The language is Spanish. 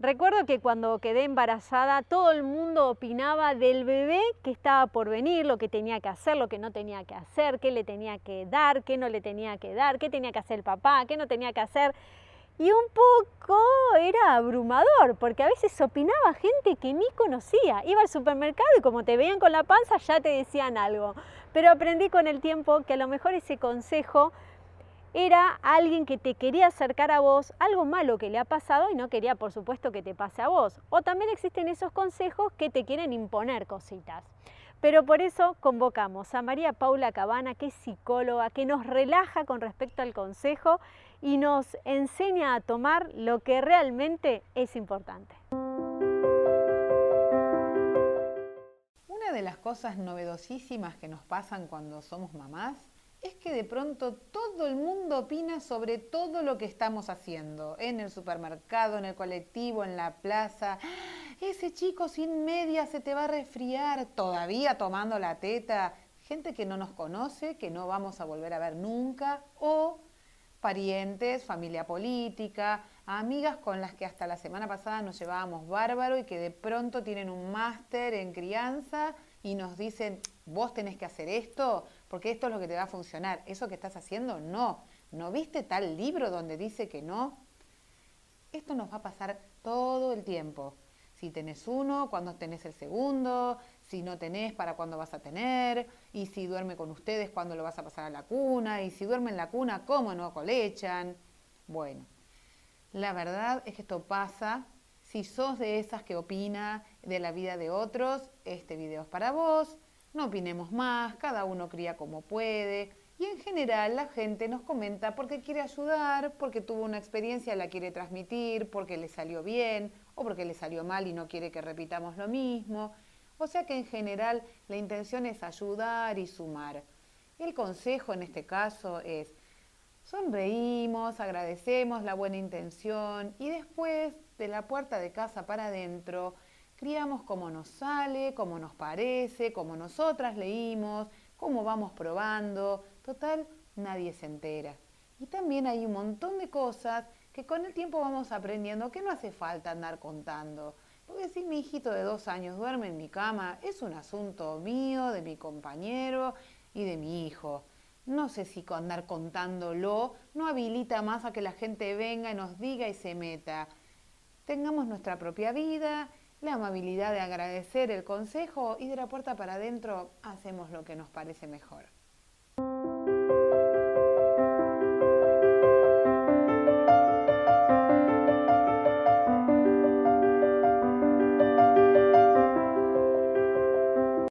Recuerdo que cuando quedé embarazada todo el mundo opinaba del bebé que estaba por venir, lo que tenía que hacer, lo que no tenía que hacer, qué le tenía que dar, qué no le tenía que dar, qué tenía que hacer el papá, qué no tenía que hacer. Y un poco era abrumador, porque a veces opinaba gente que ni conocía. Iba al supermercado y como te veían con la panza ya te decían algo. Pero aprendí con el tiempo que a lo mejor ese consejo era alguien que te quería acercar a vos, algo malo que le ha pasado y no quería por supuesto que te pase a vos. O también existen esos consejos que te quieren imponer cositas. Pero por eso convocamos a María Paula Cabana, que es psicóloga, que nos relaja con respecto al consejo y nos enseña a tomar lo que realmente es importante. Una de las cosas novedosísimas que nos pasan cuando somos mamás es que de pronto todo el mundo opina sobre todo lo que estamos haciendo, en el supermercado, en el colectivo, en la plaza. Ese chico sin media se te va a resfriar, todavía tomando la teta. Gente que no nos conoce, que no vamos a volver a ver nunca, o parientes, familia política, amigas con las que hasta la semana pasada nos llevábamos bárbaro y que de pronto tienen un máster en crianza y nos dicen, vos tenés que hacer esto, porque esto es lo que te va a funcionar. Eso que estás haciendo, no. ¿No viste tal libro donde dice que no? Esto nos va a pasar todo el tiempo. Si tenés uno, cuando tenés el segundo, si no tenés, para cuándo vas a tener, y si duerme con ustedes, cuándo lo vas a pasar a la cuna, y si duerme en la cuna, cómo no colechan. Bueno, la verdad es que esto pasa. Si sos de esas que opina de la vida de otros, este video es para vos no opinemos más, cada uno cría como puede. Y en general la gente nos comenta porque quiere ayudar, porque tuvo una experiencia la quiere transmitir, porque le salió bien o porque le salió mal y no quiere que repitamos lo mismo. O sea que en general la intención es ayudar y sumar. El consejo en este caso es sonreímos, agradecemos la buena intención y después de la puerta de casa para adentro criamos como nos sale, como nos parece, como nosotras leímos, cómo vamos probando. Total, nadie se entera. Y también hay un montón de cosas que con el tiempo vamos aprendiendo que no hace falta andar contando. Porque si mi hijito de dos años duerme en mi cama, es un asunto mío, de mi compañero y de mi hijo. No sé si andar contándolo no habilita más a que la gente venga y nos diga y se meta. Tengamos nuestra propia vida la amabilidad de agradecer el consejo y de la puerta para adentro hacemos lo que nos parece mejor.